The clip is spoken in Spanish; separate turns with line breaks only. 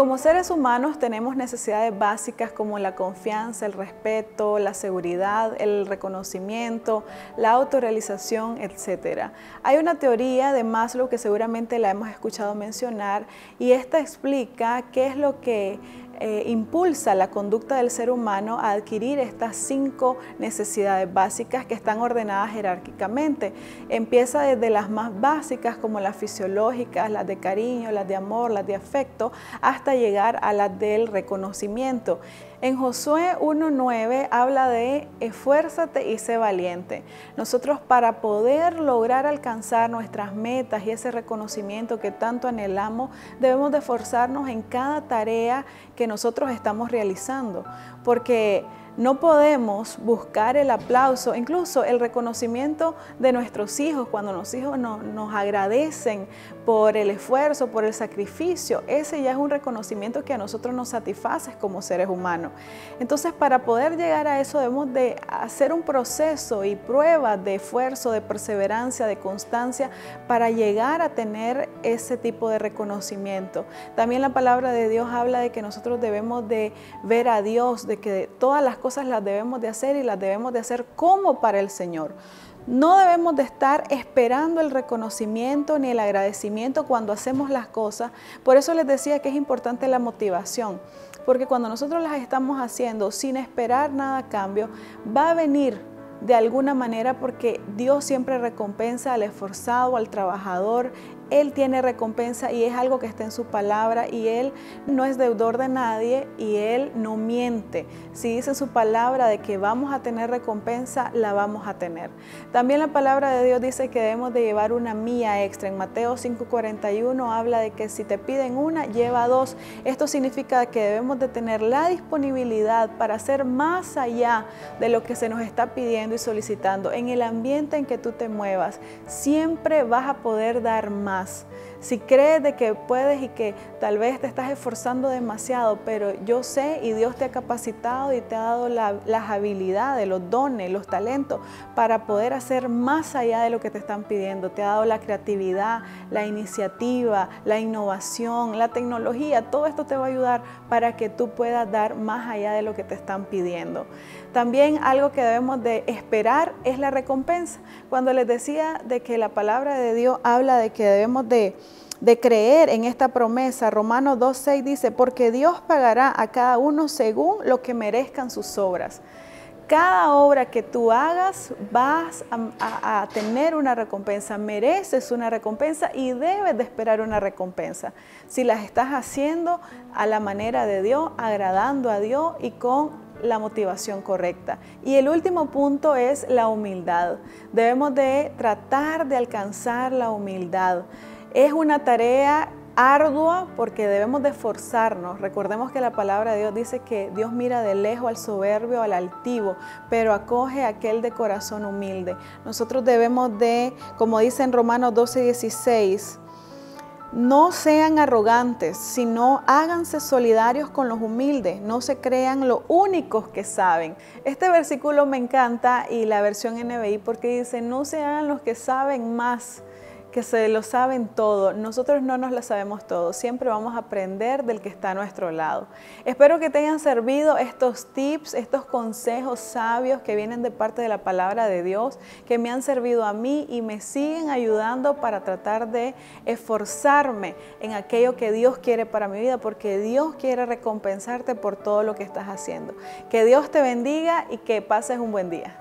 Como seres humanos tenemos necesidades básicas como la confianza, el respeto, la seguridad, el reconocimiento, la autorrealización, etc. Hay una teoría de Maslow que seguramente la hemos escuchado mencionar y esta explica qué es lo que eh, impulsa la conducta del ser humano a adquirir estas cinco necesidades básicas que están ordenadas jerárquicamente. Empieza desde las más básicas como las fisiológicas, las de cariño, las de amor, las de afecto, hasta llegar a las del reconocimiento. En Josué 1.9 habla de esfuérzate y sé valiente. Nosotros para poder lograr alcanzar nuestras metas y ese reconocimiento que tanto anhelamos, debemos de esforzarnos en cada tarea que nosotros estamos realizando. Porque no podemos buscar el aplauso, incluso el reconocimiento de nuestros hijos, cuando los hijos nos agradecen por el esfuerzo, por el sacrificio. Ese ya es un reconocimiento que a nosotros nos satisface como seres humanos. Entonces, para poder llegar a eso debemos de hacer un proceso y pruebas de esfuerzo, de perseverancia, de constancia para llegar a tener ese tipo de reconocimiento. También la palabra de Dios habla de que nosotros debemos de ver a Dios, de que todas las cosas las debemos de hacer y las debemos de hacer como para el Señor. No debemos de estar esperando el reconocimiento ni el agradecimiento cuando hacemos las cosas. Por eso les decía que es importante la motivación, porque cuando nosotros las estamos haciendo sin esperar nada a cambio, va a venir de alguna manera porque Dios siempre recompensa al esforzado, al trabajador, él tiene recompensa y es algo que está en su palabra y Él no es deudor de nadie y Él no miente. Si dice su palabra de que vamos a tener recompensa, la vamos a tener. También la palabra de Dios dice que debemos de llevar una mía extra. En Mateo 5:41 habla de que si te piden una, lleva dos. Esto significa que debemos de tener la disponibilidad para hacer más allá de lo que se nos está pidiendo y solicitando. En el ambiente en que tú te muevas, siempre vas a poder dar más si crees de que puedes y que tal vez te estás esforzando demasiado, pero yo sé y Dios te ha capacitado y te ha dado las habilidades, los dones, los talentos para poder hacer más allá de lo que te están pidiendo. Te ha dado la creatividad, la iniciativa, la innovación, la tecnología. Todo esto te va a ayudar para que tú puedas dar más allá de lo que te están pidiendo. También algo que debemos de esperar es la recompensa. Cuando les decía de que la palabra de Dios habla de que debemos de, creer en esta promesa, Romanos 2.6 dice, porque Dios pagará a cada uno según lo que merezcan sus obras cada obra que tú hagas vas a, a, tener una recompensa, mereces una recompensa y debes de esperar una recompensa. Si las estás haciendo a la manera de Dios, agradando a Dios y con la motivación correcta. Y el último punto es la humildad. Debemos de tratar de alcanzar la humildad. Es una tarea ardua porque debemos de esforzarnos. Recordemos que la palabra de Dios dice que Dios mira de lejos al soberbio, al altivo, pero acoge a aquel de corazón humilde. Nosotros debemos de, como dice en Romanos 12, 16, no sean arrogantes, sino háganse solidarios con los humildes, no se crean los únicos que saben. Este versículo me encanta y la versión NBI porque dice, no se hagan los que saben más, que se lo saben todo. Nosotros no nos lo sabemos todo, siempre vamos a aprender del que está a nuestro lado. Espero que te hayan servido estos tips, estos consejos sabios que vienen de parte de la palabra de Dios, que me han servido a mí y me siguen ayudando para tratar de esforzarme en aquello que Dios quiere para mi vida, porque Dios quiere recompensarte por todo lo que estás haciendo. Que Dios te bendiga y que pases un buen día.